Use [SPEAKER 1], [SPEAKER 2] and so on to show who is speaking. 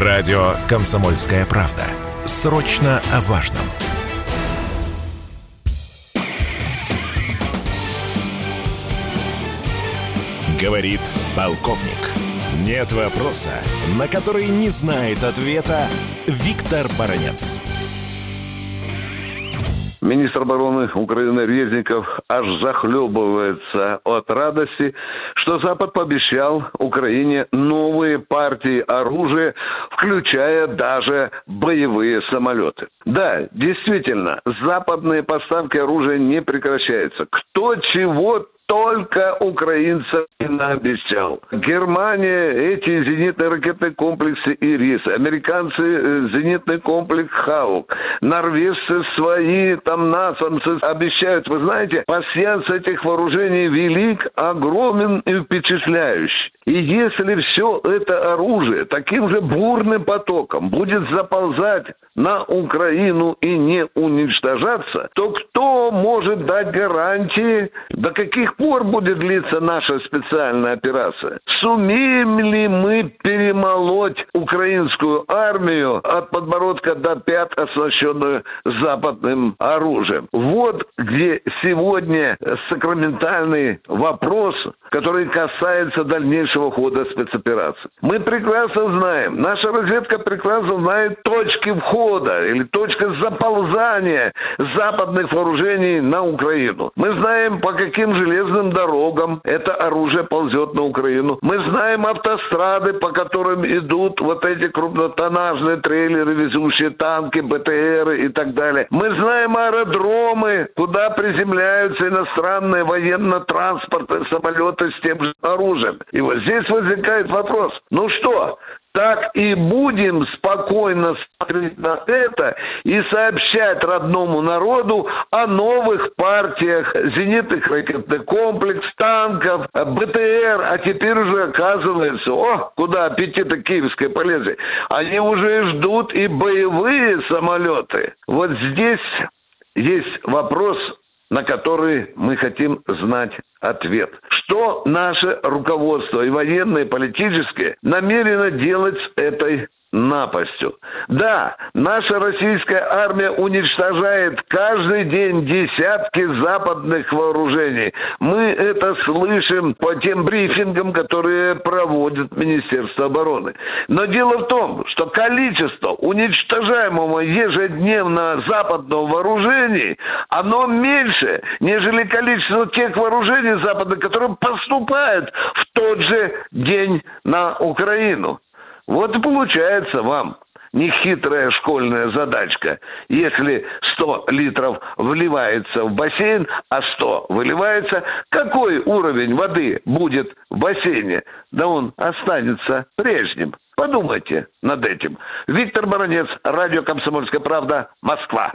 [SPEAKER 1] Радио «Комсомольская правда». Срочно о важном. Говорит полковник. Нет вопроса, на который не знает ответа Виктор Баранец.
[SPEAKER 2] Министр обороны Украины Резников аж захлебывается от радости, что Запад пообещал Украине новые партии оружия, включая даже боевые самолеты. Да, действительно, западные поставки оружия не прекращаются. Кто чего только украинцам не наобещал. Германия эти зенитные ракетные комплексы «Ирис», американцы э, зенитный комплекс «Хаук», норвежцы свои, там насамцы обещают. Вы знаете, пассианс этих вооружений велик, огромен и впечатляющий. И если все это оружие таким же бурным потоком будет заползать на Украину и не уничтожаться, то кто может дать гарантии, до каких пор будет длиться наша специальная операция? Сумеем ли мы перемолоть украинскую армию от подбородка до пят, оснащенную западным оружием? Вот где сегодня сакраментальный вопрос, который касается дальнейшего хода спецоперации. Мы прекрасно знаем, наша разведка прекрасно знает точки входа или точки заползания западных вооружений на Украину. Мы знаем, по каким железным дорогам это оружие ползет на Украину. Мы знаем автострады, по которым идут вот эти крупнотоннажные трейлеры, везущие танки, БТРы и так далее. Мы знаем аэродромы, куда приземляются иностранные военно-транспортные самолеты с тем же оружием. И вот здесь возникает вопрос, ну что, так и будем спокойно смотреть на это и сообщать родному народу о новых партиях зенитных ракетных комплекс, танков, БТР, а теперь уже оказывается, о, куда аппетиты киевской полезли, они уже ждут и боевые самолеты. Вот здесь есть вопрос на который мы хотим знать ответ. Что наше руководство и военное, и политическое намерено делать с этой напастью. Да, наша российская армия уничтожает каждый день десятки западных вооружений. Мы это слышим по тем брифингам, которые проводит Министерство обороны. Но дело в том, что количество уничтожаемого ежедневно западного вооружений, оно меньше, нежели количество тех вооружений западных, которые поступают в тот же день на Украину. Вот и получается вам нехитрая школьная задачка. Если 100 литров вливается в бассейн, а 100 выливается, какой уровень воды будет в бассейне? Да он останется прежним. Подумайте над этим. Виктор Баранец, радио «Комсомольская правда», Москва.